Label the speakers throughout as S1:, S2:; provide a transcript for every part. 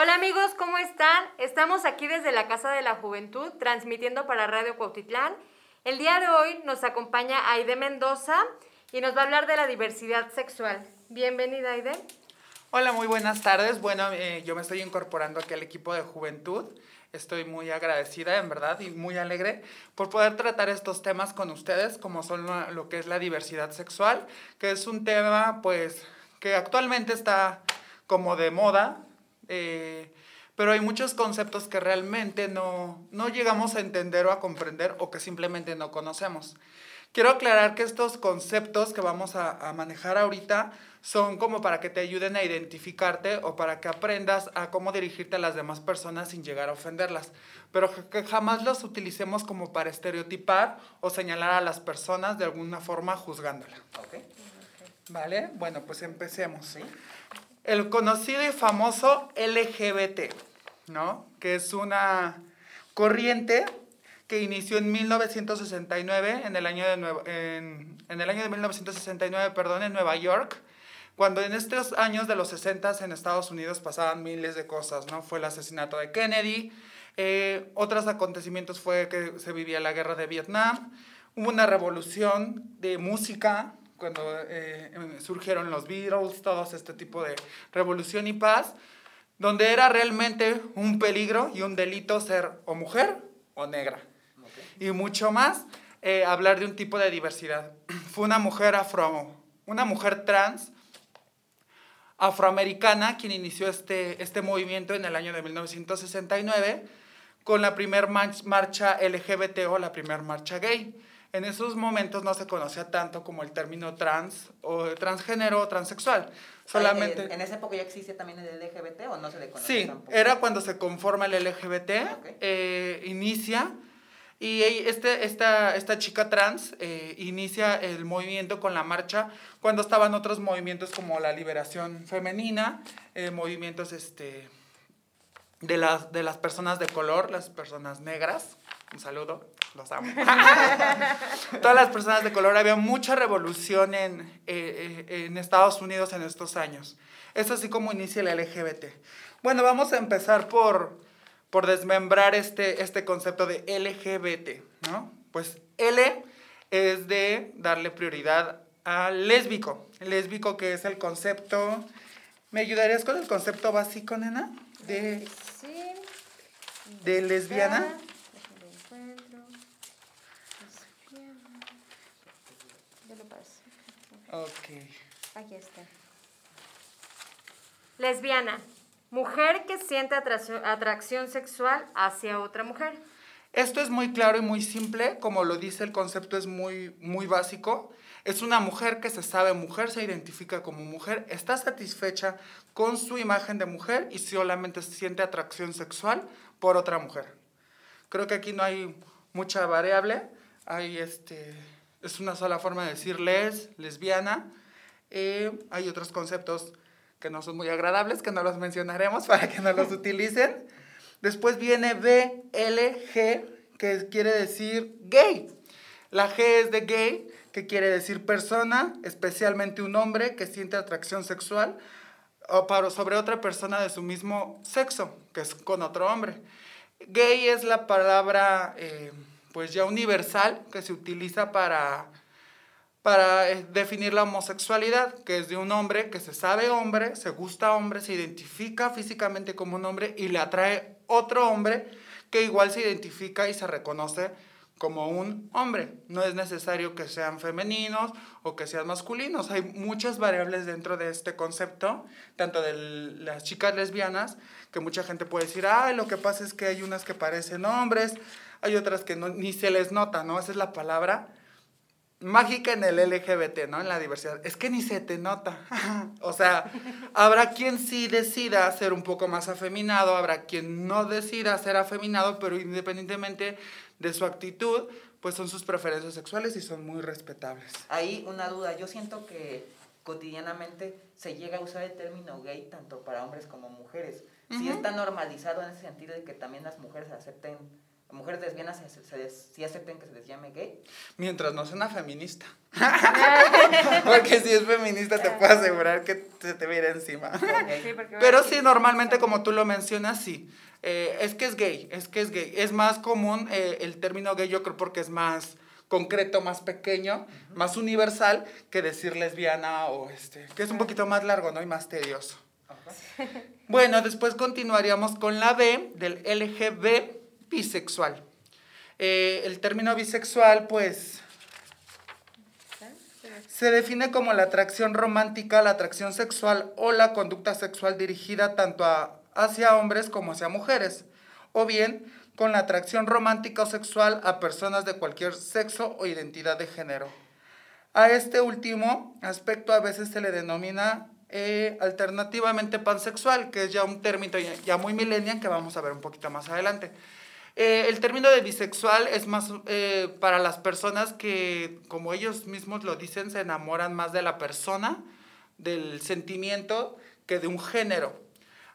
S1: Hola amigos, ¿cómo están? Estamos aquí desde la Casa de la Juventud, transmitiendo para Radio Cuautitlán. El día de hoy nos acompaña Aide Mendoza y nos va a hablar de la diversidad sexual. Bienvenida, Aide.
S2: Hola, muy buenas tardes. Bueno, eh, yo me estoy incorporando aquí al equipo de juventud. Estoy muy agradecida, en verdad, y muy alegre por poder tratar estos temas con ustedes, como son lo, lo que es la diversidad sexual, que es un tema, pues, que actualmente está como de moda, eh, pero hay muchos conceptos que realmente no, no llegamos a entender o a comprender o que simplemente no conocemos. Quiero aclarar que estos conceptos que vamos a, a, manejar ahorita son como para que te ayuden a identificarte o para que aprendas a cómo dirigirte a las demás personas sin llegar a ofenderlas, pero que jamás los utilicemos como para estereotipar o señalar a las personas de alguna forma juzgándola.
S3: Okay.
S2: ¿Vale? Bueno, pues empecemos. ¿sí? El conocido y famoso LGBT, ¿no? Que es una corriente que inició en 1969, en el año de, en, en, el año de 1969, perdón, en Nueva York, cuando en estos años de los 60 en Estados Unidos pasaban miles de cosas, ¿no? Fue el asesinato de Kennedy, eh, otros acontecimientos fue que se vivía la guerra de Vietnam, hubo una revolución de música, cuando eh, surgieron los Beatles, todo este tipo de revolución y paz, donde era realmente un peligro y un delito ser o mujer o negra y mucho más eh, hablar de un tipo de diversidad. Fue una mujer afro, una mujer trans afroamericana quien inició este, este movimiento en el año de 1969 con la primera marcha LGBT o la primera marcha gay. En esos momentos no se conocía tanto como el término trans o transgénero o transexual. Solamente...
S3: ¿En, ¿En, esa época ya existía también el LGBT o no se le conocía
S2: Sí,
S3: tampoco?
S2: era cuando se conforma el LGBT,
S3: Okay.
S2: eh, inicia y este, esta, esta chica trans eh, inicia el movimiento con la marcha cuando estaban otros movimientos como la liberación femenina, eh, movimientos este, de, las, de las personas de color, las personas negras. Un saludo, los amo. Todas las personas de color, había mucha revolución en, eh, en Estados Unidos en estos años. Es así como inicia el LGBT. Bueno, vamos a empezar por por desmembrar este, este concepto de LGBT, ¿no? Pues L es de darle prioridad al lésbico. El lésbico que es el concepto... ¿Me ayudarías con el concepto básico, nena? De,
S1: Sí.
S2: de lesbiana.
S1: Déjame lo encuentro. Lesbiana. Ya lo pasé.
S2: Ok.
S1: Aquí está. Lesbiana. Mujer que siente atracción, atracción sexual hacia otra mujer.
S2: Esto es muy claro y muy simple, como lo dice el concepto es muy, muy básico. Es una mujer que se sabe mujer, se identifica como mujer, está satisfecha con su imagen de mujer y solamente siente atracción sexual por otra mujer. Creo que aquí no hay mucha variable, hay este, es una sola forma de decir les, lesbiana. Eh, hay otros conceptos que no son muy agradables, que no los mencionaremos para que no los utilicen. Después viene BLG, que quiere decir gay. La G es de gay, que quiere decir persona, especialmente un hombre que siente atracción sexual o para, sobre otra persona de su mismo sexo, que es con otro hombre. Gay es la palabra, eh, pues ya universal, que se utiliza para para eh, definir la homosexualidad, que es de un hombre que se sabe hombre, se gusta hombre, se identifica físicamente como un hombre y le atrae otro hombre que igual se identifica y se reconoce como un hombre. No es necesario que sean femeninos o que sean masculinos. Hay muchas variables dentro de este concepto, tanto de las chicas lesbianas, que mucha gente puede decir, ah, lo que pasa es que hay unas que parecen hombres, hay otras que no, ni se les nota, ¿no? Esa es la palabra mágica en el LGBT, ¿no? En la diversidad. Es que ni se te nota. o sea, habrá quien sí decida ser un poco más afeminado, habrá quien no decida ser afeminado, pero independientemente de su actitud, pues son sus preferencias sexuales y son muy respetables.
S3: Ahí una duda, yo siento que cotidianamente se llega a usar el término gay tanto para hombres como mujeres. Uh -huh. Si está normalizado en ese sentido de que también las mujeres acepten mujeres lesbianas se, se, sí acepten que se les llame gay.
S2: Mientras no sea una feminista. porque si es feminista te puedo asegurar que se te viene encima. Pero sí, normalmente como tú lo mencionas, sí. Eh, es que es gay, es que es gay. Es más común eh, el término gay, yo creo porque es más concreto, más pequeño, más universal que decir lesbiana o este, que es un poquito más largo, ¿no? Y más tedioso. Bueno, después continuaríamos con la B del LGB bisexual. Eh, el término bisexual, pues, se define como la atracción romántica, la atracción sexual o la conducta sexual dirigida tanto hacia hombres como hacia mujeres, o bien con la atracción romántica o sexual a personas de cualquier sexo o identidad de género. A este último aspecto a veces se le denomina eh, alternativamente pansexual, que es ya un término ya, muy millennial que vamos a ver un poquito más adelante. Eh, el término de bisexual es más eh, para las personas que, como ellos mismos lo dicen, se enamoran más de la persona, del sentimiento, que de un género.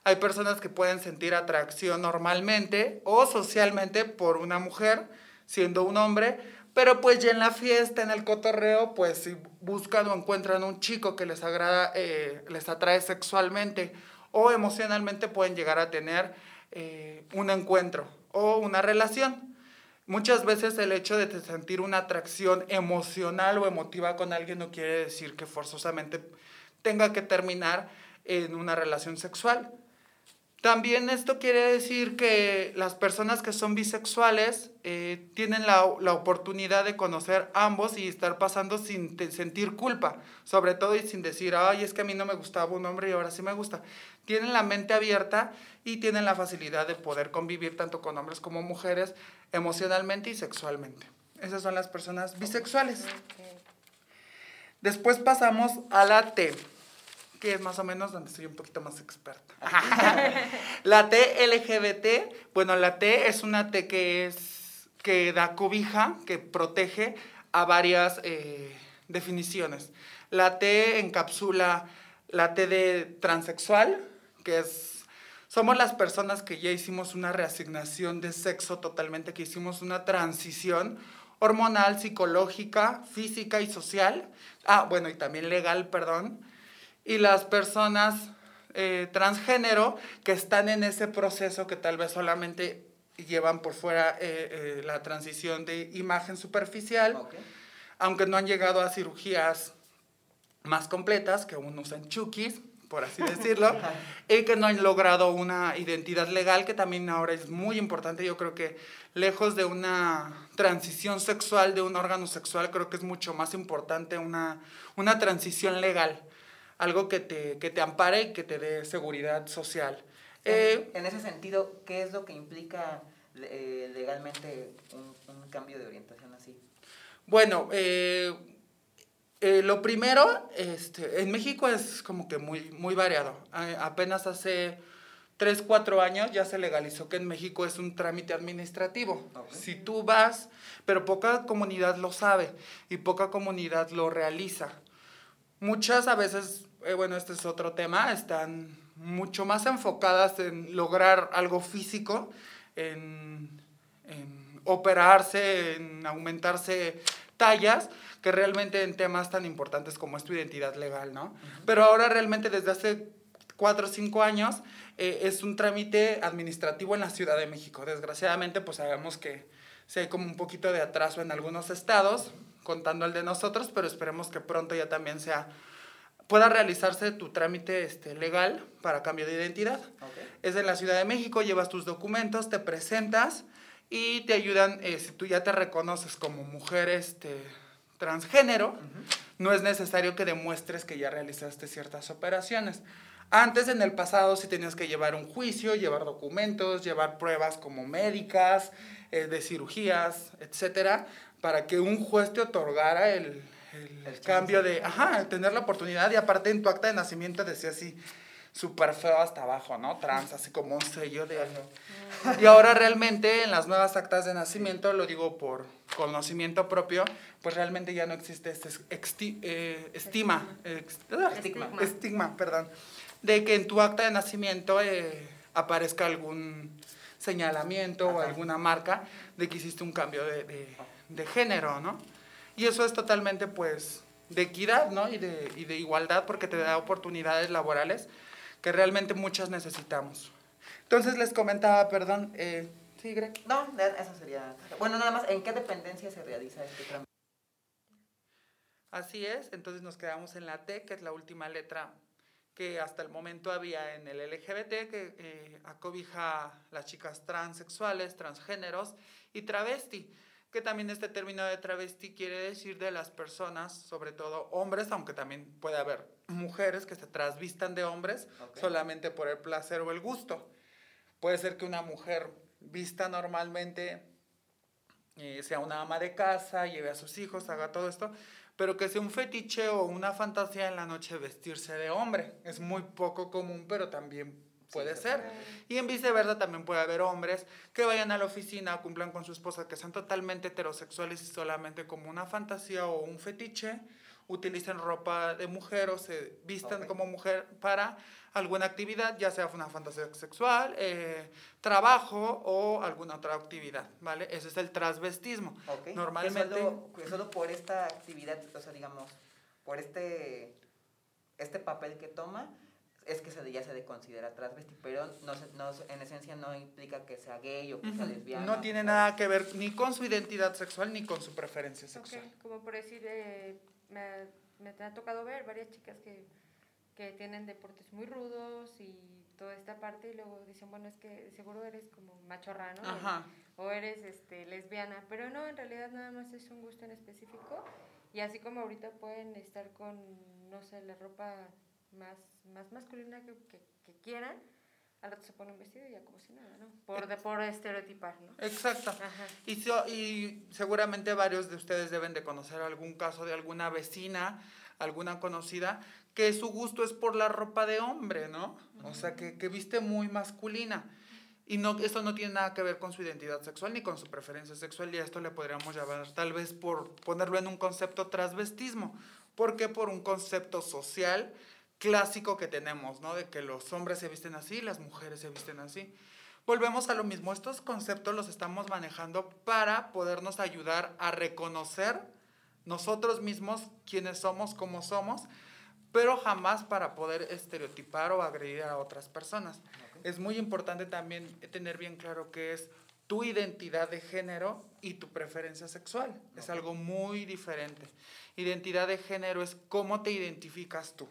S2: Hay personas que pueden sentir atracción normalmente o socialmente por una mujer, siendo un hombre, pero pues ya en la fiesta, en el cotorreo, pues si buscan o encuentran un chico que les agrada, eh, les atrae sexualmente o emocionalmente, pueden llegar a tener un encuentro o una relación. Muchas veces el hecho de sentir una atracción emocional o emotiva con alguien no quiere decir que forzosamente tenga que terminar en una relación sexual. También esto quiere decir que las personas que son bisexuales eh, tienen la, la, oportunidad de conocer ambos y estar pasando sin sentir culpa, sobre todo y sin decir, ay, es que a mí no me gustaba un hombre y ahora sí me gusta. Tienen la mente abierta y tienen la facilidad de poder convivir tanto con hombres como mujeres emocionalmente y sexualmente. Esas son las personas bisexuales. Después pasamos a la T que es más o menos donde soy un poquito más experta. la T LGBT, bueno, la T es una T que es que da cobija, que protege a varias eh, definiciones. La T encapsula la T de transexual, que es somos las personas que ya hicimos una reasignación de sexo totalmente, que hicimos una transición hormonal, psicológica, física y social. Ah, bueno, y también legal, perdón y las personas eh, transgénero que están en ese proceso que tal vez solamente llevan por fuera eh, eh, la transición de imagen superficial, aunque no han llegado a cirugías más completas, que aún usan chukis, por así decirlo, y que no han logrado una identidad legal, que también ahora es muy importante. Yo creo que lejos de una transición sexual de un órgano sexual, creo que es mucho más importante una, una transición legal algo que te, que te ampare y que te dé seguridad social.
S3: En, eh, en ese sentido, ¿qué es lo que implica eh, legalmente un, un, cambio de orientación así?
S2: Bueno, eh, lo primero, este, en México es como que muy, muy variado. apenas hace 3, 4 años ya se legalizó que en México es un trámite administrativo. Si tú vas, pero poca comunidad lo sabe y poca comunidad lo realiza. Muchas a veces eh, bueno, este es otro tema, están mucho más enfocadas en lograr algo físico, en, operarse, en aumentarse tallas, que realmente en temas tan importantes como es tu identidad legal, ¿no? Pero ahora realmente desde hace cuatro o cinco años eh, es un trámite administrativo en la Ciudad de México. Desgraciadamente, pues sabemos que se hay como un poquito de atraso en algunos estados, contando el de nosotros, pero esperemos que pronto ya también sea pueda realizarse tu trámite este, legal para cambio de identidad. Es en la Ciudad de México, llevas tus documentos, te presentas y te ayudan, eh, si tú ya te reconoces como mujer este, transgénero, no es necesario que demuestres que ya realizaste ciertas operaciones. Antes, en el pasado, sí tenías que llevar un juicio, llevar documentos, llevar pruebas como médicas, eh, de cirugías, etcétera, para que un juez te otorgara el, el, cambio de, ajá, tener la oportunidad. Y aparte en tu acta de nacimiento decía así, súper feo hasta abajo, ¿no? Trans, así como un sello de... Y ahora realmente en las nuevas actas de nacimiento, lo digo por conocimiento propio, pues realmente ya no existe este eh, estima, estigma, estigma, perdón, de que en tu acta de nacimiento eh, aparezca algún señalamiento o
S3: Ajá.
S2: alguna marca de que hiciste un cambio de, de- de género, ¿no? Y eso es totalmente, pues, de equidad, ¿no? Y de, y de igualdad porque te da oportunidades laborales que realmente muchas necesitamos. Entonces les comentaba, perdón, eh, sí, Greg.
S3: No, eso sería. Bueno, nada más, ¿en qué dependencia se realiza este trámite?
S2: Así es, entonces nos quedamos en la T, que es la última letra que hasta el momento había en el LGBT, que eh, acobija a las chicas transexuales, transgéneros y travesti, que también este término de travesti quiere decir de las personas, sobre todo hombres, aunque también puede haber mujeres que se trasvistan de hombres
S3: Ok.
S2: solamente por el placer o el gusto. Puede ser que una mujer vista normalmente eh, sea una ama de casa, lleve a sus hijos, haga todo esto, pero que sea un fetiche o una fantasía en la noche vestirse de hombre. Es muy poco común, pero también puede
S3: se
S2: ser. Y en viceversa también puede haber hombres que vayan a la oficina, cumplan con su esposa, que sean totalmente heterosexuales y solamente como una fantasía o un fetiche, utilicen ropa de mujer o se vistan
S3: Ok.
S2: como mujer para alguna actividad, ya sea una fantasía sexual, eh, trabajo o alguna otra actividad, ¿vale? Ese es el transvestismo.
S3: Ok.
S2: Normalmente...
S3: Solo, solo por esta actividad, o sea, digamos, por este, este papel que toma, es que se, ya se le considera transvesti, pero no, no, en esencia no implica que sea gay o que sea
S2: Ujú.
S3: lesbiana.
S2: No tiene nada que ver ni con su identidad sexual ni con su preferencia
S1: Ok,
S2: sexual.
S1: como por decir, eh, me, me ha tocado ver varias chicas que, que tienen deportes muy rudos y toda esta parte y luego dicen, bueno, es que seguro eres como machorrano
S2: Ajá.
S1: o eres este, lesbiana, pero no, en realidad nada más es un gusto en específico y así como ahorita pueden estar con, no sé, la ropa más, más masculina que, que, que quieran, al rato se pone un vestido y ya como si nada, ¿no? Por, de, por estereotipar, ¿no?
S2: Exacto.
S1: Ajá.
S2: Y, so- y seguramente varios de ustedes deben de conocer algún caso de alguna vecina, alguna conocida, que su gusto es por la ropa de hombre, ¿no? O sea, que, que viste muy masculina. Y no, esto no tiene nada que ver con su identidad sexual ni con su preferencia sexual y a esto le podríamos llamar tal vez por ponerlo en un concepto transvestismo. ¿Por qué? Por un concepto social clásico que tenemos, ¿no? De que los hombres se visten así, las mujeres se visten así. Volvemos a lo mismo, estos conceptos los estamos manejando para podernos ayudar a reconocer nosotros mismos quiénes somos, cómo somos, pero jamás para poder estereotipar o agredir a otras personas. Es muy importante también tener bien claro qué es tu identidad de género y tu preferencia sexual. Es algo muy diferente. Identidad de género es cómo te identificas tú.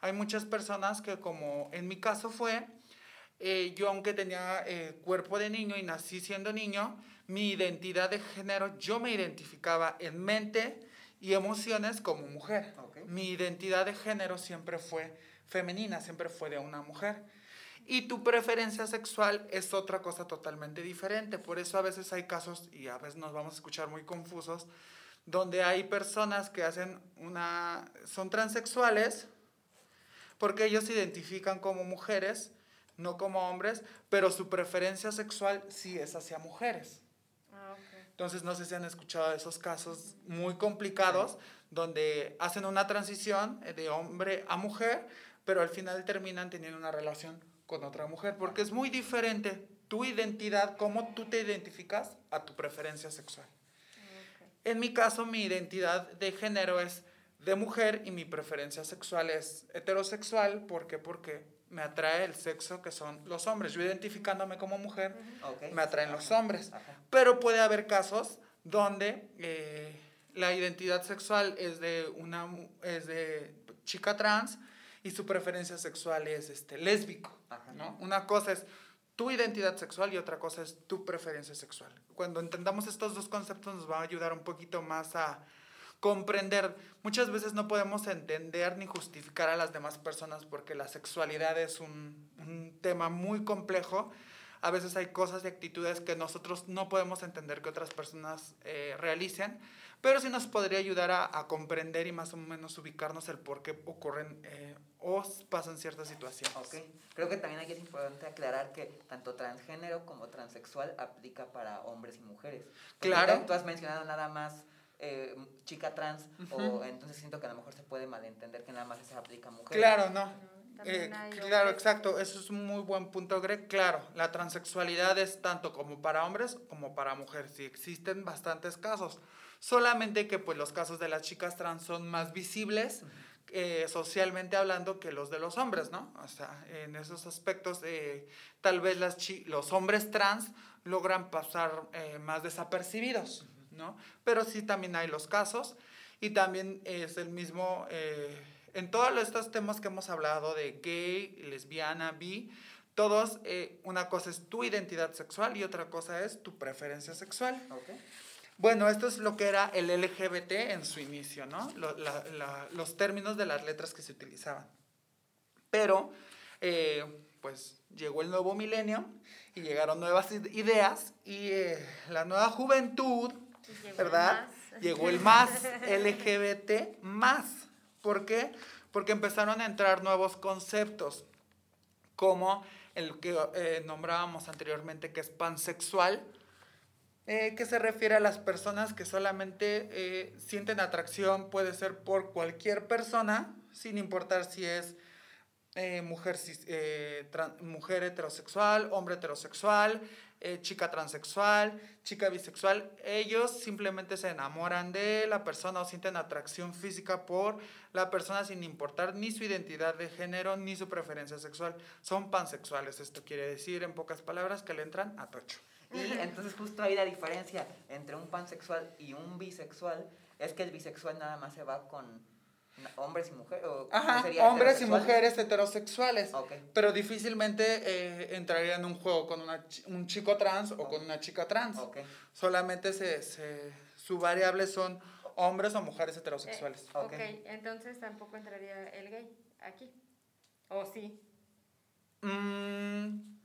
S2: Hay muchas personas que, como en mi caso fue, eh, yo aunque tenía eh, cuerpo de niño y nací siendo niño, mi identidad de género, yo me identificaba en mente y emociones como mujer.
S3: Ok.
S2: Mi identidad de género siempre fue femenina, siempre fue de una mujer. Y tu preferencia sexual es otra cosa totalmente diferente. Por eso a veces hay casos, y a veces nos vamos a escuchar muy confusos, donde hay personas que hacen una, son transexuales, porque ellos se identifican como mujeres, no como hombres, pero su preferencia sexual sí es hacia mujeres.
S1: Ah, ok.
S2: Entonces, no sé si han escuchado esos casos muy complicados donde hacen una transición de hombre a mujer, pero al final terminan teniendo una relación con otra mujer, porque es muy diferente tu identidad, cómo tú te identificas a tu preferencia sexual.
S1: Ah.
S2: En mi caso, mi identidad de género es de mujer y mi preferencia sexual es heterosexual. ¿Por qué? Porque me atrae el sexo que son los hombres. Yo identificándome como mujer, me atraen los hombres. Pero puede haber casos donde eh, la identidad sexual es de una es de chica trans y su preferencia sexual es este lésbico,
S3: Ajá.
S2: ¿no? Una cosa es tu identidad sexual y otra cosa es tu preferencia sexual. Cuando entendamos estos dos conceptos nos va a ayudar un poquito más a comprender. Muchas veces no podemos entender ni justificar a las demás personas porque la sexualidad es un, un tema muy complejo. A veces hay cosas y actitudes que nosotros no podemos entender que otras personas eh, realicen, pero sí nos podría ayudar a, a comprender y más o menos ubicarnos el por qué ocurren eh, o pasan ciertas situaciones.
S3: Ok. Creo que también aquí es importante aclarar que tanto transgénero como transexual aplica para hombres y mujeres.
S2: Claro.
S3: Tú has mencionado nada más eh, chica trans, o entonces siento que a lo mejor se puede malentender que nada más se aplica a mujeres.
S2: Claro, no. Eh,
S1: hay
S2: claro,
S1: hombres
S2: exacto, eso es un muy buen punto, Greg. Claro, la transexualidad es tanto como para hombres como para mujeres. Sí, existen bastantes casos. Solamente que pues los casos de las chicas trans son más visibles eh, socialmente hablando que los de los hombres, ¿no? O sea, en esos aspectos eh, tal vez las chi- los hombres trans logran pasar eh, más desapercibidos, ¿no? Pero sí también hay los casos y también es el mismo, eh, en todos estos temas que hemos hablado de gay, lesbiana, bi, todos, eh, una cosa es tu identidad sexual y otra cosa es tu preferencia sexual.
S3: Ok.
S2: Bueno, esto es lo que era el LGBT en su inicio, ¿no? Lo- la- la- los términos de las letras que se utilizaban. Pero, eh, pues, llegó el nuevo milenio y llegaron nuevas ide- ideas y eh, la nueva juventud,
S1: llegó el
S2: ¿verdad?
S1: más.
S2: Llegó el más LGBT más. ¿Por qué? Porque empezaron a entrar nuevos conceptos, como el que eh, nombrábamos anteriormente, que es pansexual, eh, que se refiere a las personas que solamente eh, sienten atracción, puede ser por cualquier persona, sin importar si es mujer, mujer heterosexual, hombre heterosexual, eh, chica transexual, chica bisexual. Ellos simplemente se enamoran de la persona o sienten atracción física por la persona sin importar ni su identidad de género ni su preferencia sexual. Son pansexuales. Esto quiere decir, en pocas palabras, que le entran a tocho.
S3: Y entonces justo ahí la diferencia entre un pansexual y un bisexual es que el bisexual nada más se va con hombres y mujeres. ¿o
S2: Ajá,
S3: sería
S2: hombres y mujeres heterosexuales. Pero difícilmente eh, entraría en un juego con una un chico trans o con una chica trans. Solamente se, se- su variable son hombres o mujeres heterosexuales.
S1: ok,
S3: Ok.
S1: entonces tampoco entraría el gay aquí. ¿O sí?
S2: Mm,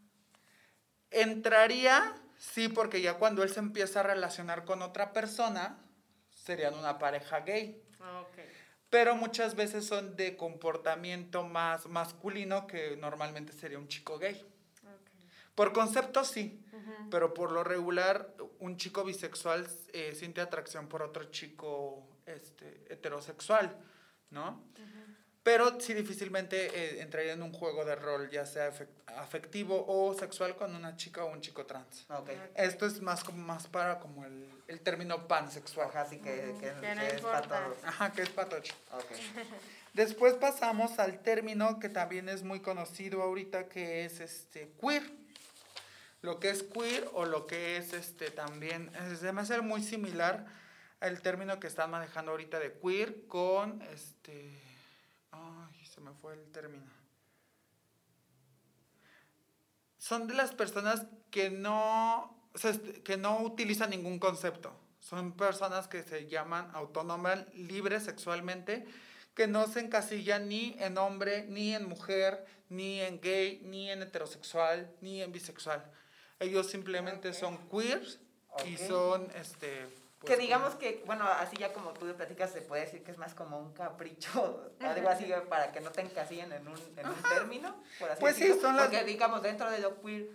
S2: entraría, sí, porque ya cuando él se empieza a relacionar con otra persona, serían una pareja gay.
S1: Ok.
S2: Pero muchas veces son de comportamiento más masculino que normalmente sería un chico gay. Por concepto sí, pero por lo regular un chico bisexual eh, siente atracción por otro chico este, heterosexual, ¿no? Pero sí difícilmente eh, entraría en un juego de rol, ya sea afec- afectivo o sexual con una chica o un chico trans.
S3: Ok.
S2: Esto es más, como, más para como el, el término pansexual.
S3: Ajá, así que, que,
S1: que no
S3: que es todos.
S2: Ajá, que es patocho.
S3: Ok.
S2: Después pasamos al término que también es muy conocido ahorita, que es este queer. Lo que es queer o lo que es este también, eh, se me hace muy similar al término que están manejando ahorita de queer con este, se me fue el término. Son de las personas que no, este, que no utilizan ningún concepto. Son personas que se llaman autónomas, libres sexualmente, que no se encasillan ni en hombre, ni en mujer, ni en gay, ni en heterosexual, ni en bisexual. Ellos simplemente son queers y son, este... pues,
S3: que digamos que, bueno, así ya como tú platicas, se puede decir que es más como un capricho, algo así para que no te encasillen en un, en un término, por así
S2: Pues sí,
S3: decirlo.
S2: son las-
S3: Porque digamos, dentro de lo queer,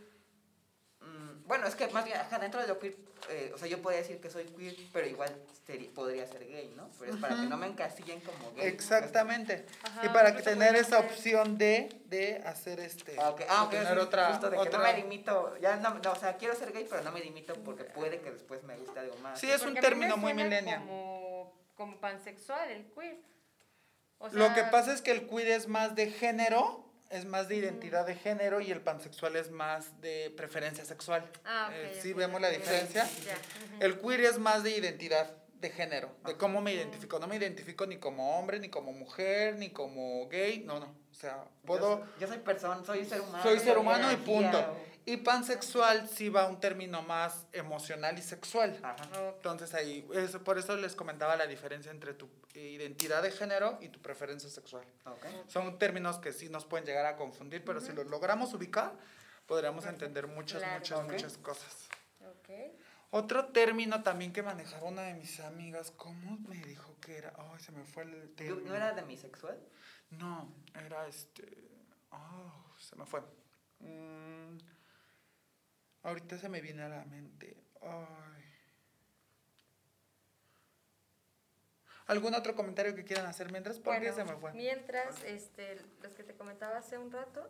S3: bueno, es que más bien, ajá, dentro de lo queer, eh, o sea, yo podría decir que soy queer, pero igual sería- podría ser gay, ¿no? Pero es para que no me encasillen como gay.
S2: Exactamente.
S1: Ajá,
S2: y para que tener esa
S1: ser-
S2: opción de, de hacer este...
S3: Ah, ok, ah, ok,
S2: tener
S3: sí,
S2: otra,
S3: justo de que
S2: otra-
S3: no me limito, ya no, no, o sea, quiero ser gay, pero no me limito porque puede que después me guste algo más.
S2: Sí, es un
S1: Porque me
S2: término muy millennial.
S1: Como, como pansexual, el queer. O
S2: Lo que
S1: sea,
S2: pasa es que el queer es más de género, es más de identidad de género y el pansexual es más de preferencia sexual.
S1: Ah, ok,
S2: Eh, ¿Sí vemos la diferencia? El queer es más de identidad de género, de cómo me identifico. No me identifico ni como hombre, ni como mujer, ni como gay, no, no. O sea, puedo...
S3: Yo, soy- yo soy persona, soy ser humano.
S2: Soy ser humano y punto. Y pansexual sí va a un término más emocional y sexual.
S3: Ajá.
S1: Ok.
S2: Entonces ahí, eso, por eso les comentaba la diferencia entre tu identidad de género y tu preferencia sexual. Son términos que sí nos pueden llegar a confundir, pero si los logramos ubicar, podríamos entender muchas,
S1: Claro.
S2: muchas, muchas cosas.
S1: Ok.
S2: Otro término también que manejaba una de mis amigas, ¿cómo me dijo que era? Ay, se me fue el
S3: ¿Tú-
S2: término.
S3: ¿No era demisexual?
S2: No, era este. Oh, se me fue. Mm, ahorita se me viene a la mente. Ay. ¿Algún otro comentario que quieran hacer mientras? Porque se me fue.
S1: Mientras, este, los que te comentaba hace un rato,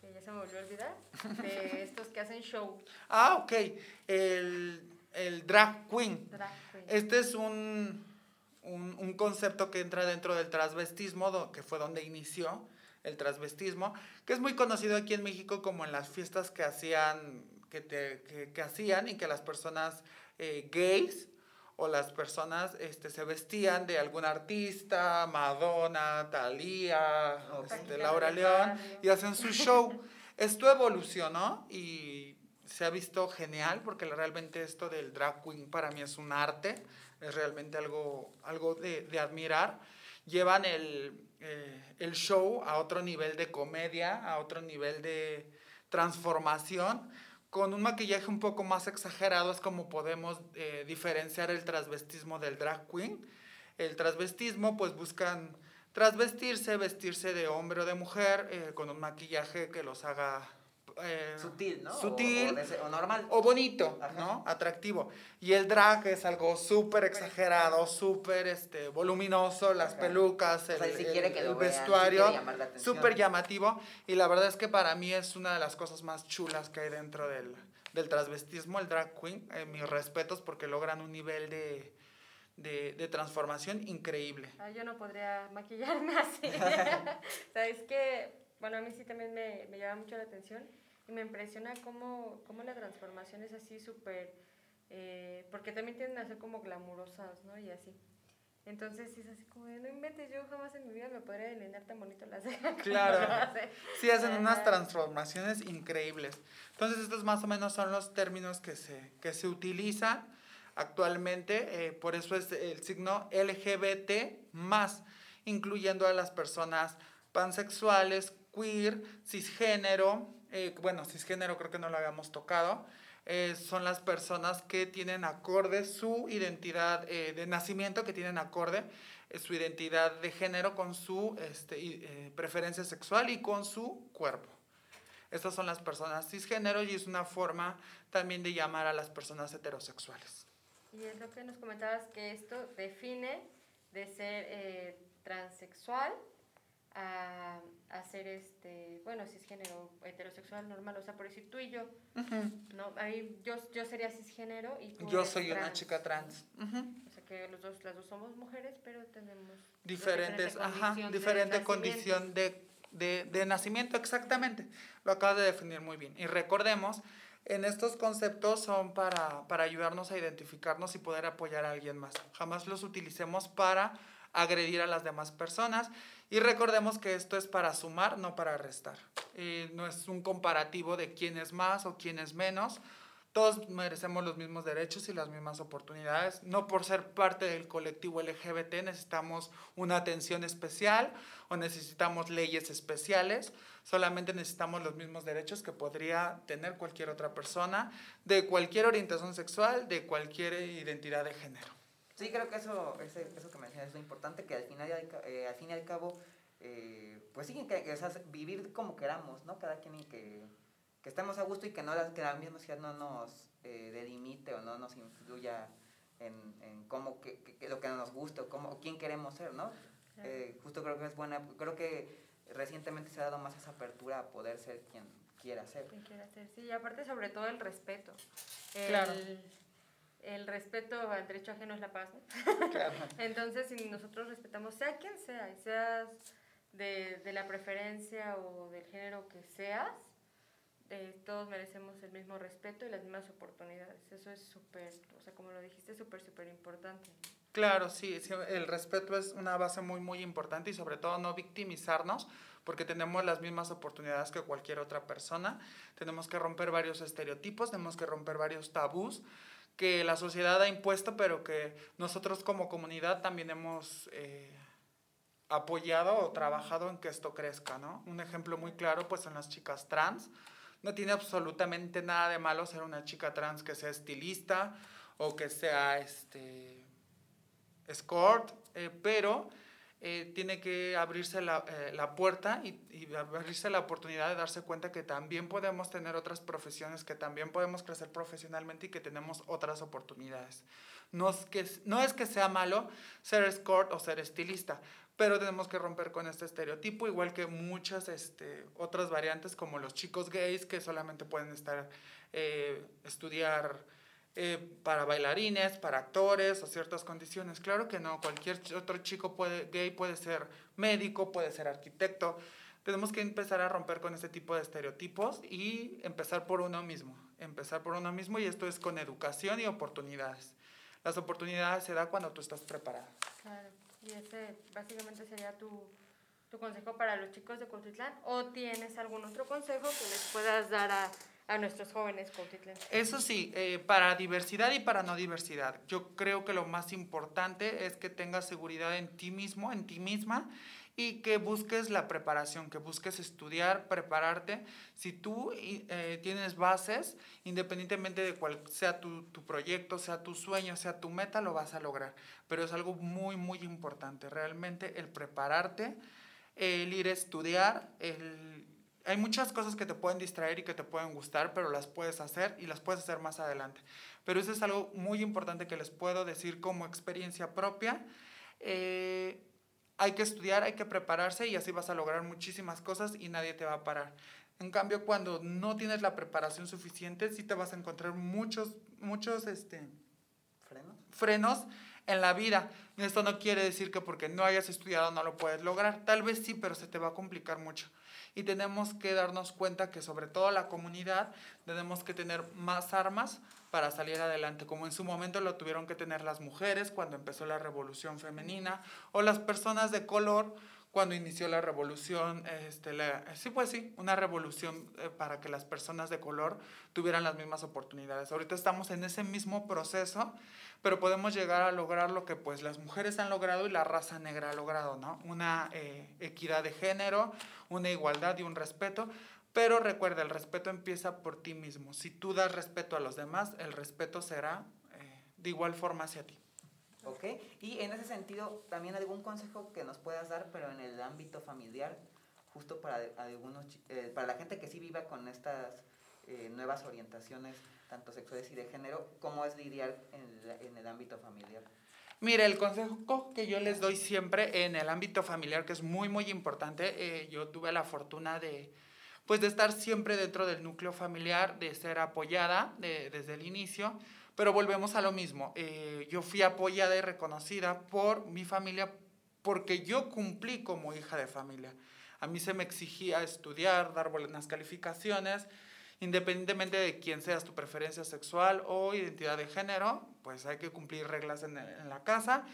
S1: que ya se me volvió a olvidar, de estos que hacen show.
S2: Ah, ok. El, el drag queen.
S1: Drag queen.
S2: Este es un, un, un concepto que entra dentro del transvestismo, que fue donde inició el transvestismo, que es muy conocido aquí en México como en las fiestas que hacían, que, te- que, que hacían y que las personas eh, gays o las personas este, se vestían de algún artista, Madonna, Thalía, este, Laura León, y hacen su show. Esto evolucionó y se ha visto genial porque realmente esto del drag queen para mí es un arte, es realmente algo, algo de, de admirar. Llevan el, eh, el show a otro nivel de comedia, a otro nivel de transformación. Con un maquillaje un poco más exagerado es como podemos eh, diferenciar el transvestismo del drag queen. El transvestismo pues buscan trasvestirse, vestirse de hombre o de mujer eh, con un maquillaje que los haga eh,
S3: Sutil, ¿no? O-
S2: Sutil
S3: O, o normal.
S2: o bonito,
S3: Ajá.
S2: ¿no? Atractivo. Y el drag es algo súper exagerado, súper este, voluminoso, las
S3: Ajá.
S2: pelucas,
S3: O
S2: el,
S3: sea, si
S2: el-
S3: quiere que
S2: el
S3: si
S2: vestuario,
S3: atención.
S2: súper llamativo. Y la verdad es que para mí es una de las cosas más chulas que hay dentro del, del transvestismo, el drag queen. Eh, mis respetos porque logran un nivel de, de, de transformación increíble.
S1: Ah, yo no podría maquillarme así. o sea, es que, bueno, a mí sí también me, me llama mucho la atención y me impresiona cómo, cómo la transformación es así súper, eh, porque también tienden a ser como glamurosas, ¿no? Y así. Entonces es así como, de, no inventes, yo jamás en mi vida me podría delinear tan bonito las cejas.
S2: Claro. Sí, hacen unas transformaciones increíbles. Entonces, estos más o menos son los términos que se, que se utilizan actualmente. eh, por eso es el signo LGBT más, incluyendo a las personas pansexuales, queer, cisgénero. Eh, bueno, cisgénero creo que no lo habíamos tocado. eh, son las personas que tienen acorde su identidad eh, de nacimiento, que tienen acorde eh, su identidad de género con su este, eh, preferencia sexual y con su cuerpo. Estas son las personas cisgénero y es una forma también de llamar a las personas heterosexuales.
S1: Y es lo que nos comentabas, que esto define de ser eh, transexual a, a ser, este, bueno, cisgénero, heterosexual normal. O sea, por decir tú y yo, ¿no? Ahí yo, yo sería cisgénero y tú
S2: Yo
S1: eres
S2: soy una chica trans.
S1: O sea, que los dos, las dos somos mujeres, pero tenemos...
S2: Diferentes,
S1: diferente
S2: ajá,
S1: condición de
S2: diferente
S1: nacimiento.
S2: condición de, de, de nacimiento, exactamente. Lo acabas de definir muy bien. Y recordemos, en estos conceptos son para, para ayudarnos a identificarnos y poder apoyar a alguien más. Jamás los utilicemos para agredir a las demás personas. Y recordemos que esto es para sumar, no para restar. No es un comparativo de quién es más o quién es menos. Todos merecemos los mismos derechos y las mismas oportunidades. No por ser parte del colectivo LGBT necesitamos una atención especial o necesitamos leyes especiales. Solamente necesitamos los mismos derechos que podría tener cualquier otra persona de cualquier orientación sexual, de cualquier identidad de género.
S3: Sí, creo que eso, ese- eso que mencionas es lo importante, que al final y al, ca- eh, al fin y al cabo, eh, pues sí, que, que, o sea, vivir como queramos, ¿no? Cada quien y que, que estemos a gusto y que, no, la- que la misma sociedad no nos eh, delimite o no nos influya en, en cómo, que, que- que lo que nos gusta o cómo, o quién queremos ser, ¿no? Eh, justo creo que es buena, creo que recientemente se ha dado más esa apertura a poder ser quien quiera ser.
S1: ¿Qué quiere hacer? Sí, y aparte sobre todo el respeto. El,
S2: Claro.
S1: El respeto al derecho ajeno es la paz, ¿no?
S2: Claro.
S1: Entonces, si nosotros respetamos, sea quien sea, y seas de, de la preferencia o del género que seas, eh, todos merecemos el mismo respeto y las mismas oportunidades. Eso es súper, o sea, como lo dijiste, súper, súper importante.
S2: Claro, sí, sí, el respeto es una base muy, muy importante y sobre todo no victimizarnos porque tenemos las mismas oportunidades que cualquier otra persona. Tenemos que romper varios estereotipos, tenemos que romper varios tabús que la sociedad ha impuesto, pero que nosotros como comunidad también hemos eh, apoyado o trabajado en que esto crezca, ¿no? Un ejemplo muy claro, pues, son las chicas trans. No tiene absolutamente nada de malo ser una chica trans que sea estilista o que sea, este, escort, eh, pero eh, tiene que abrirse la, eh, la puerta y, y, abrirse la oportunidad de darse cuenta que también podemos tener otras profesiones, que también podemos crecer profesionalmente y que tenemos otras oportunidades. No es que, no es que sea malo ser escort o ser estilista, pero tenemos que romper con este estereotipo, igual que muchas este, otras variantes como los chicos gays que solamente pueden estar, eh, estudiar eh, para bailarines, para actores o ciertas condiciones. Claro que no, cualquier otro chico puede, gay puede ser médico, puede ser arquitecto. Tenemos que empezar a romper con este tipo de estereotipos y empezar por uno mismo. Empezar por uno mismo y esto es con educación y oportunidades. Las oportunidades se dan cuando tú estás preparado.
S1: Claro, y ese básicamente sería tu, tu consejo para los chicos de Cuautitlán. ¿O tienes algún otro consejo que les puedas dar a, a nuestros jóvenes Cuautitlán.
S2: Eso sí, eh, para diversidad y para no diversidad. Yo creo que lo más importante es que tengas seguridad en ti mismo, en ti misma, y que busques la preparación, que busques estudiar, prepararte. Si tú eh, tienes bases, independientemente de cuál sea tu, tu, proyecto, sea tu sueño, sea tu meta, lo vas a lograr. Pero es algo muy, muy importante, realmente el prepararte, el ir a estudiar, el hay muchas cosas que te pueden distraer y que te pueden gustar, pero las puedes hacer y las puedes hacer más adelante. Pero eso es algo muy importante que les puedo decir como experiencia propia. Eh, hay que estudiar, hay que prepararse y así vas a lograr muchísimas cosas y nadie te va a parar. En cambio, cuando no tienes la preparación suficiente, sí te vas a encontrar muchos, muchos este,
S3: frenos.
S2: frenos en la vida. Esto no quiere decir que porque no hayas estudiado no lo puedes lograr. Tal vez sí, pero se te va a complicar mucho y tenemos que darnos cuenta que sobre todo la comunidad tenemos que tener más armas para salir adelante, como en su momento lo tuvieron que tener las mujeres cuando empezó la revolución femenina o las personas de color cuando inició la revolución, este, la, sí, pues sí, una revolución eh, para que las personas de color tuvieran las mismas oportunidades. Ahorita estamos en ese mismo proceso, pero podemos llegar a lograr lo que pues las mujeres han logrado y la raza negra ha logrado, ¿no? Una eh, equidad de género, una igualdad y un respeto. Pero recuerda, el respeto empieza por ti mismo. Si tú das respeto a los demás, el respeto será eh, de igual forma hacia ti.
S3: ¿Ok? Y en ese sentido, también algún consejo que nos puedas dar, pero en el ámbito familiar, justo para, algunos, eh, para la gente que sí viva con estas eh, nuevas orientaciones, tanto sexuales y de género, ¿cómo es lidiar en, en el ámbito familiar?
S2: Mire, el consejo que yo les doy siempre en el ámbito familiar, que es muy, muy importante, eh, yo tuve la fortuna de, pues, de estar siempre dentro del núcleo familiar, de ser apoyada de, desde el inicio, pero volvemos a lo mismo. Eh, yo fui apoyada y reconocida por mi familia porque yo cumplí como hija de familia. A mí se me exigía estudiar, dar buenas calificaciones, independientemente de quién seas tu preferencia sexual o identidad de género, pues hay que cumplir reglas en, la casa.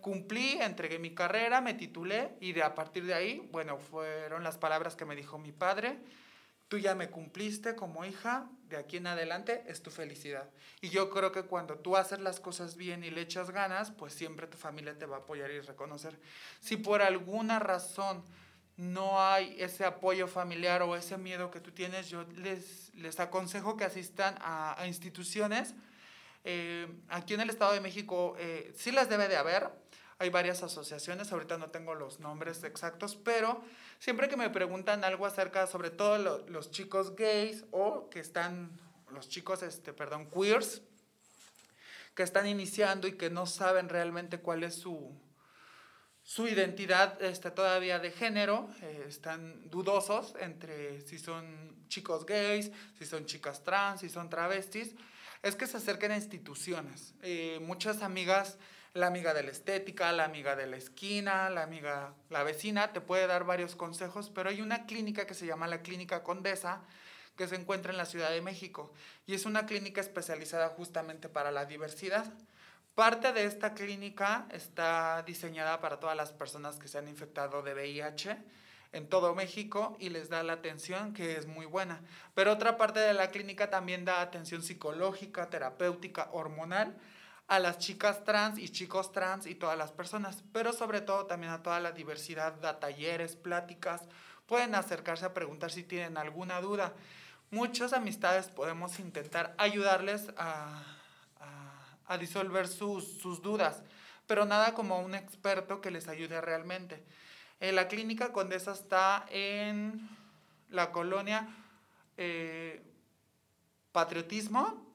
S2: Cumplí, entregué mi carrera, me titulé y de a partir de ahí, bueno, fueron las palabras que me dijo mi padre tú ya me cumpliste como hija, de aquí en adelante es tu felicidad. Y yo creo que cuando tú haces las cosas bien y le echas ganas, pues siempre tu familia te va a apoyar y reconocer. Si por alguna razón no hay ese apoyo familiar o ese miedo que tú tienes, yo les, les aconsejo que asistan a, instituciones. Eh, aquí en el Estado de México eh, sí las debe de haber, hay varias asociaciones, ahorita no tengo los nombres exactos, pero siempre que me preguntan algo acerca, sobre todo lo, los chicos gays o que están, los chicos, este, perdón, queers, que están iniciando y que no saben realmente cuál es su, su identidad este, todavía de género, eh, están dudosos entre si son chicos gays, si son chicas trans, si son travestis, es que se acerquen a instituciones. Eh, muchas amigas la amiga de la estética, la amiga de la esquina, la amiga, la vecina, te puede dar varios consejos, pero hay una clínica que se llama la Clínica Condesa, que se encuentra en la Ciudad de México, y es una clínica especializada justamente para la diversidad. Parte de esta clínica está diseñada para todas las personas que se han infectado de VIH en todo México y les da la atención que es muy buena. Pero otra parte de la clínica también da atención psicológica, terapéutica, hormonal a las chicas trans y chicos trans y todas las personas, pero sobre todo también a toda la diversidad, da talleres, pláticas, pueden acercarse a preguntar si tienen alguna duda. Muchas amistades podemos intentar ayudarles a, a, disolver sus, sus dudas, pero nada como un experto que les ayude realmente. Eh, la clínica Condesa está en la colonia eh, Patriotismo,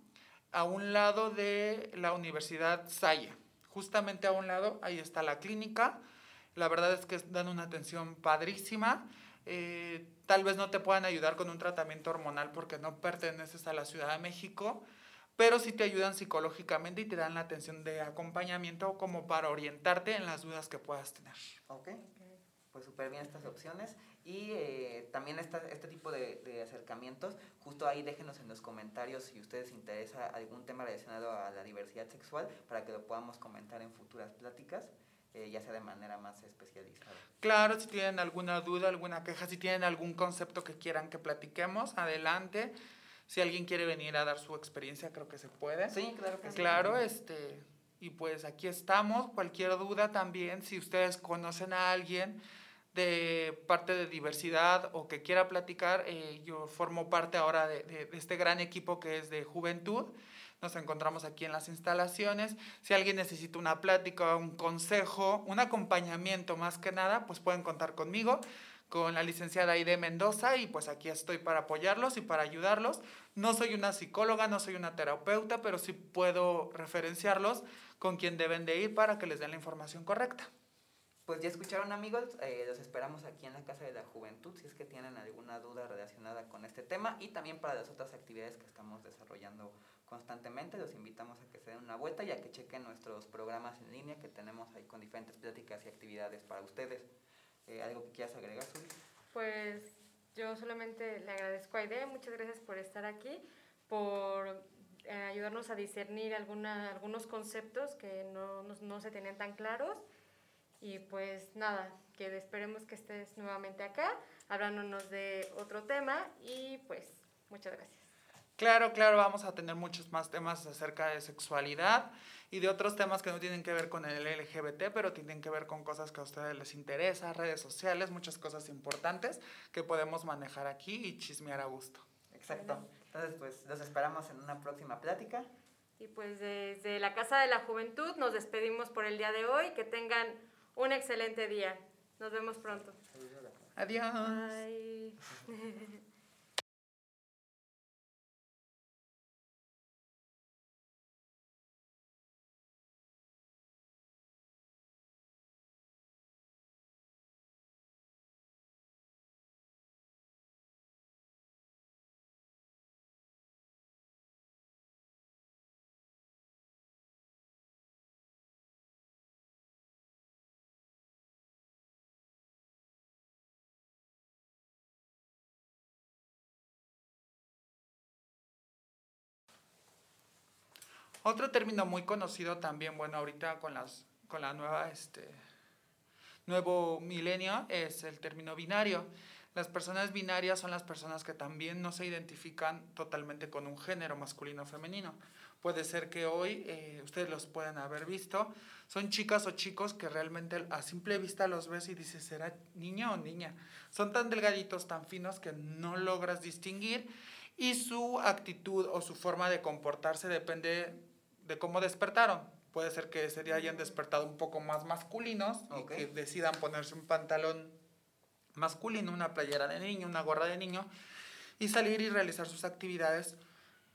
S2: a un lado de la Universidad Salle. Justamente a un lado, ahí está la clínica. La verdad es que dan una atención padrísima. Eh, tal vez no te puedan ayudar con un tratamiento hormonal porque no perteneces a la Ciudad de México, pero sí te ayudan psicológicamente y te dan la atención de acompañamiento como para orientarte en las dudas que puedas tener.
S3: Ok, pues súper bien estas opciones. Y eh, también esta, este tipo de, de, acercamientos, justo ahí déjenos en los comentarios si a ustedes interesa algún tema relacionado a la diversidad sexual para que lo podamos comentar en futuras pláticas. Eh, ya sea de manera más especializada.
S2: Claro, si tienen alguna duda, alguna queja, si tienen algún concepto que quieran que platiquemos, adelante. Si alguien quiere venir a dar su experiencia, creo que se puede.
S3: Sí, claro que
S2: sí. Claro, este, y pues aquí estamos. Cualquier duda también, si ustedes conocen a alguien de parte de diversidad o que quiera platicar, eh, yo formo parte ahora de, de, este gran equipo que es de juventud. Nos encontramos aquí en las instalaciones. Si alguien necesita una plática, un consejo, un acompañamiento más que nada, pues pueden contar conmigo, con la licenciada Aide Mendoza y pues aquí estoy para apoyarlos y para ayudarlos. No soy una psicóloga, no soy una terapeuta, pero sí puedo referenciarlos con quien deben de ir para que les den la información correcta.
S3: Pues ya escucharon amigos, eh, los esperamos aquí en la Casa de la Juventud si es que tienen alguna duda relacionada con este tema y también para las otras actividades que estamos desarrollando constantemente. Los invitamos a que se den una vuelta y a que chequen nuestros programas en línea que tenemos ahí con diferentes pláticas y actividades para ustedes. Eh, ¿Algo que quieras agregar, Suri?
S1: Pues yo solamente le agradezco a Aide, muchas gracias por estar aquí, por eh, ayudarnos a discernir alguna, algunos conceptos que no, no, no se tenían tan claros. Y pues nada, que esperemos que estés nuevamente acá, hablándonos de otro tema y pues muchas gracias.
S2: Claro, claro, vamos a tener muchos más temas acerca de sexualidad y de otros temas que no tienen que ver con el LGBT, pero tienen que ver con cosas que a ustedes les interesa, redes sociales, muchas cosas importantes que podemos manejar aquí y chismear a gusto.
S3: Exacto. Entonces, pues los esperamos en una próxima plática.
S1: Y pues desde la Casa de la Juventud nos despedimos por el día de hoy. Que tengan un excelente día. Nos vemos pronto.
S2: Adiós.
S1: Bye.
S2: Otro término muy conocido también, bueno, ahorita con las con la nueva este nuevo milenio es el término binario. Las personas binarias son las personas que también no se identifican totalmente con un género masculino o femenino. Puede ser que hoy eh, ustedes los puedan haber visto. Son chicas o chicos que realmente a simple vista los ves y dices, ¿será niño o niña? Son tan delgaditos, tan finos que no logras distinguir y su actitud o su forma de comportarse depende de cómo despertaron. Puede ser que ese día hayan despertado un poco más masculinos okay. y que decidan ponerse un pantalón masculino, una playera de niño, una gorra de niño y salir y realizar sus actividades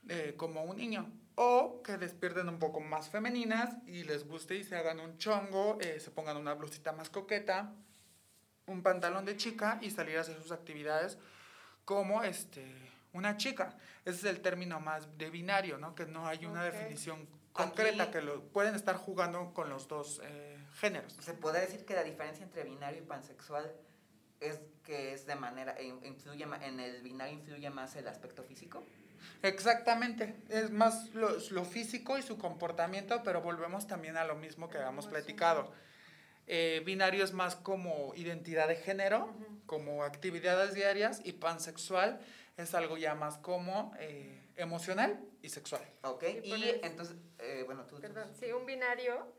S2: eh, como un niño. O que despierten un poco más femeninas y les guste y se hagan un chongo, eh, se pongan una blusita más coqueta, un pantalón de chica y salir a hacer sus actividades como este, una chica. Ese es el término más de binario, ¿no? Que no hay una okay. definición concreta, Aquí, que lo, pueden estar jugando con los dos eh, géneros.
S3: ¿Se puede decir que la diferencia entre binario y pansexual es que es de manera, influye, en el binario influye más el aspecto físico?
S2: Exactamente, es más lo, lo, físico y su comportamiento, pero volvemos también a lo mismo que habíamos platicado. Eh, binario es más como identidad de género, uh -huh. como actividades diarias, y pansexual es algo ya más como eh, emocional y sexual.
S3: Ok, y, y entonces, eh, bueno, tú...
S1: Perdón, sí, un binario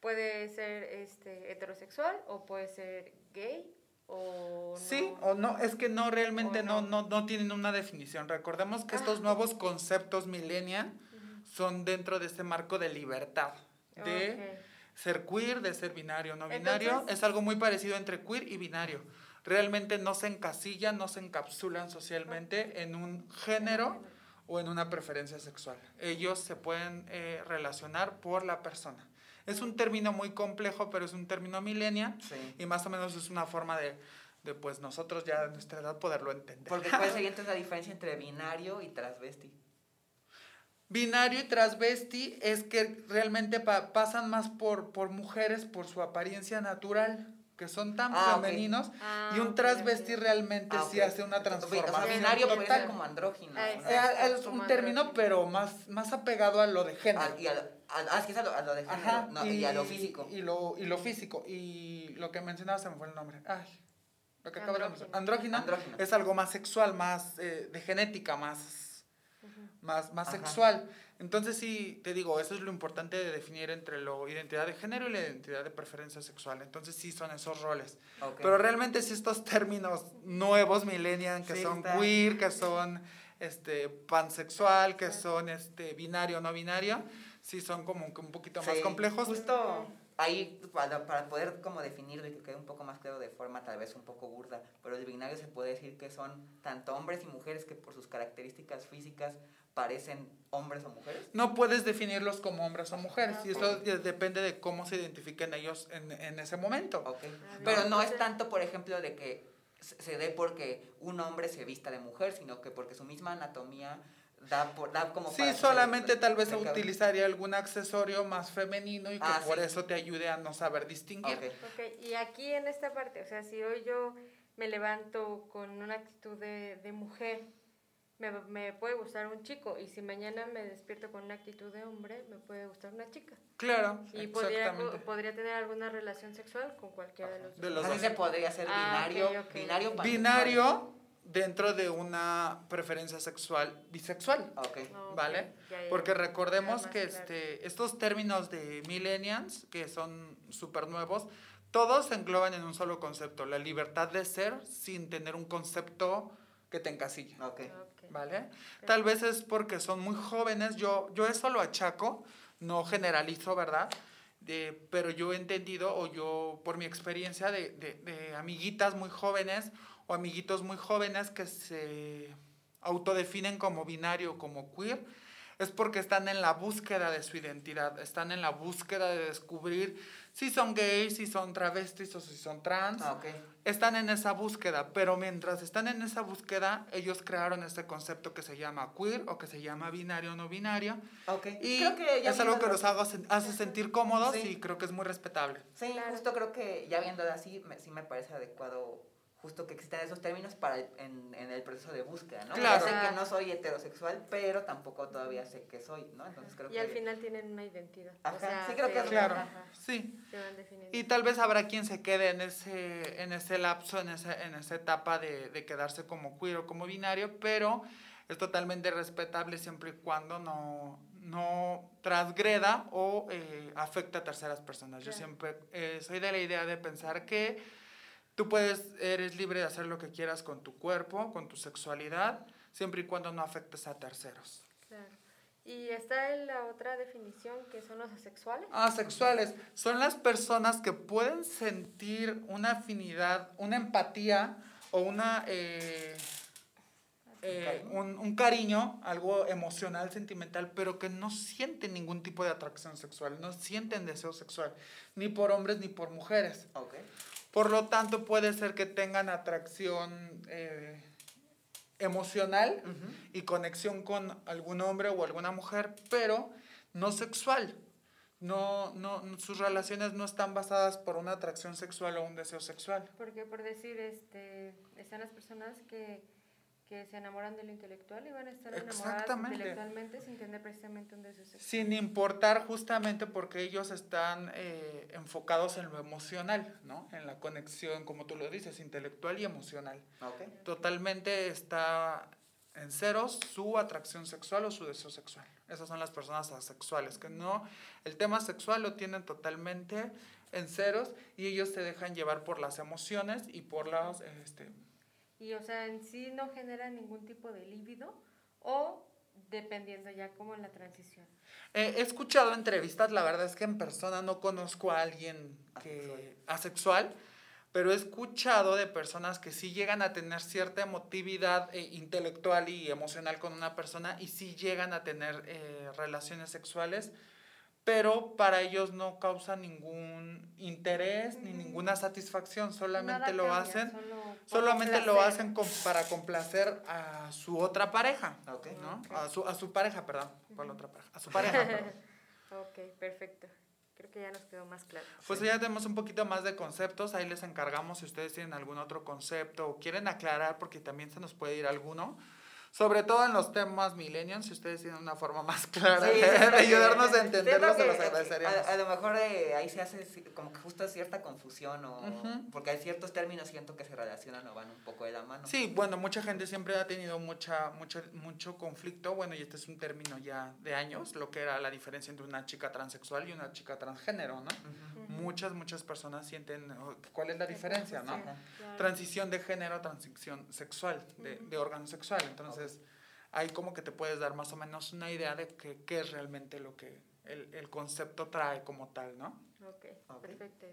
S1: puede ser este, heterosexual o puede ser gay o no.
S2: Sí, o no, es que no, realmente no. No, no, no, tienen una definición. Recordemos que ah. estos nuevos conceptos millennial uh -huh. son dentro de este marco de libertad, de okay. ser queer, de ser binario o no binario. es algo muy parecido entre queer y binario. Realmente no se encasillan, no se encapsulan socialmente en un género o en una preferencia sexual. Ellos se pueden eh, relacionar por la persona. Es un término muy complejo, pero es un término millennial y más o menos es una forma de, de, pues nosotros ya de nuestra edad poderlo entender.
S3: Porque cuál sería entonces la diferencia entre binario y transvesti.
S2: Binario y transvesti es que realmente pasan más por, por mujeres por su apariencia natural que son tan ah, femeninos ah, y un transvesti realmente ah, sí hace una transformación. O
S3: sea, binario puede ser como andrógino.
S2: Eh, es un término, pero más, más apegado a lo de género.
S3: y a, a, es que es a lo, de género y, a lo físico.
S2: Y lo, y lo físico. Y lo que mencionaba se me fue el nombre. Ay, lo que acabo de mencionar. Andrógino, es algo más sexual, más eh, de genética, más más, más sexual. Entonces sí, te digo, eso es lo importante de definir entre la identidad de género y la identidad de preferencia sexual. Entonces sí son esos roles. Pero realmente sí estos términos nuevos, millennial, que son queer, que son este, pansexual, que son este, binario, no binario, sí son como un poquito más complejos.
S3: Justo ahí para, para, poder como definirlo y que quede un poco más claro de forma tal vez un poco burda, pero el binario se puede decir que son tanto hombres y mujeres que por sus características físicas parecen hombres o mujeres.
S2: No puedes definirlos como hombres o mujeres, y eso depende de cómo se identifiquen ellos en, en ese momento.
S3: Okay. Ah, pero no es tanto, por ejemplo, de que se dé porque un hombre se vista de mujer, sino que porque su misma anatomía Da, por, da como
S2: sí, solamente tal vez utilizaría algún accesorio más femenino y que ah, por eso te ayude a no saber distinguir.
S1: Okay. y aquí en esta parte, o sea, si hoy yo me levanto con una actitud de, de mujer, me, me, puede gustar un chico y si mañana me despierto con una actitud de hombre, me puede gustar una chica.
S2: Claro.
S1: Y podría, podría tener alguna relación sexual con cualquiera de los dos. De los
S3: Así se podría ser ah, binario, binario,
S2: binario dentro de una preferencia sexual bisexual.
S3: Okay.
S2: ¿Vale? Porque recordemos que este, estos términos de millennials, que son súper nuevos, todos se engloban en un solo concepto, la libertad de ser sin tener un concepto que te encasille.
S3: Okay.
S2: ¿Vale? Tal vez es porque son muy jóvenes, yo, yo eso lo achaco, no generalizo, ¿verdad? De, pero yo he entendido, o yo por mi experiencia de, de, de amiguitas muy jóvenes o amiguitos muy jóvenes que se autodefinen como binario, como queer, es porque están en la búsqueda de su identidad, están en la búsqueda de descubrir si son gays, si son travestis o si son trans.
S3: Ah,
S2: están en esa búsqueda, pero mientras están en esa búsqueda, ellos crearon este concepto que se llama queer o que se llama binario o no binario.
S3: Okay.
S2: Y es algo que los hace sentir cómodos y creo que es muy respetable.
S3: Sí, justo creo que ya viéndolo así, sí me parece adecuado justo que existen esos términos para en, en, el proceso de búsqueda, ¿no? Claro. sé que no soy heterosexual, pero tampoco todavía sé que soy, ¿no? Entonces creo
S1: y al final tienen una identidad.
S3: Ajá, sí creo que es
S2: claro. Sí. Y tal vez habrá quien se quede en ese en ese lapso, en esa en esa etapa de, de quedarse como queer o como binario, pero es totalmente respetable siempre y cuando no no transgreda o eh, afecta a terceras personas. Yo siempre eh, soy de la idea de pensar que Tú puedes, eres libre de hacer lo que quieras con tu cuerpo, con tu sexualidad, siempre y cuando no afectes a terceros.
S1: Claro. Y está en la otra definición que son los asexuales.
S2: Asexuales son las personas que pueden sentir una afinidad, una empatía o una eh, eh, un, un, cariño, algo emocional, sentimental, pero que no sienten ningún tipo de atracción sexual, no sienten deseo sexual, ni por hombres ni por mujeres.
S3: Okay.
S2: Por lo tanto, puede ser que tengan atracción eh, emocional y conexión con algún hombre o alguna mujer, pero no sexual. No, no, sus relaciones no están basadas por una atracción sexual o un deseo sexual.
S1: Porque por decir, este, están las personas que que se enamoran de lo intelectual y van a estar enamoradas intelectualmente sin tener precisamente un deseo sexual.
S2: Sin importar justamente porque ellos están eh, enfocados en lo emocional, ¿no? En la conexión, como tú lo dices, intelectual y emocional.
S3: Okay.
S2: Totalmente está en ceros su atracción sexual o su deseo sexual. Esas son las personas asexuales, que no, el tema sexual lo tienen totalmente en ceros y ellos se dejan llevar por las emociones y por las... Este,
S1: y o sea, en sí no genera ningún tipo de líbido o dependiendo ya como en la transición.
S2: Eh, he escuchado entrevistas, la verdad es que en persona no conozco a alguien que asexual, pero he escuchado de personas que sí llegan a tener cierta emotividad eh, intelectual y emocional con una persona y sí llegan a tener eh, relaciones sexuales, pero para ellos no causa ningún interés ni ninguna satisfacción, solamente
S1: Nada
S2: lo
S1: cambia,
S2: hacen,
S1: solo por
S2: solamente lo hacen com- para complacer a su otra pareja,
S3: Ok.
S2: ¿no? A su, a su pareja, perdón, ¿cuál otra pareja? A su pareja.
S1: Ok, perfecto. Creo que ya nos quedó más claro.
S2: Pues ya tenemos un poquito más de conceptos, ahí les encargamos si ustedes tienen algún otro concepto o quieren aclarar, porque también se nos puede ir alguno. Sobre todo en los temas millennials, si ustedes tienen una forma más clara
S3: Sí,
S2: de, ayudarnos a
S3: siento
S2: entenderlo, se los agradeceríamos.
S3: A, a lo mejor eh, ahí se hace como que justo cierta confusión o
S2: Ujú.
S3: porque hay ciertos términos siento que se relacionan o van un poco de la mano.
S2: Sí, bueno, mucha gente siempre ha tenido mucha, mucho, mucho conflicto, bueno, y este es un término ya de años, lo que era la diferencia entre una chica transexual y una chica transgénero, ¿no?
S3: Ujú.
S1: Ujú.
S2: Muchas, muchas personas sienten cuál es la diferencia, ¿no? Transición de género, transición sexual, de, de órgano sexual. Entonces, ahí como que te puedes dar más o menos una idea de qué es realmente lo que el, el concepto trae como tal, ¿no?
S1: Ok,
S3: Ok.
S1: perfecto.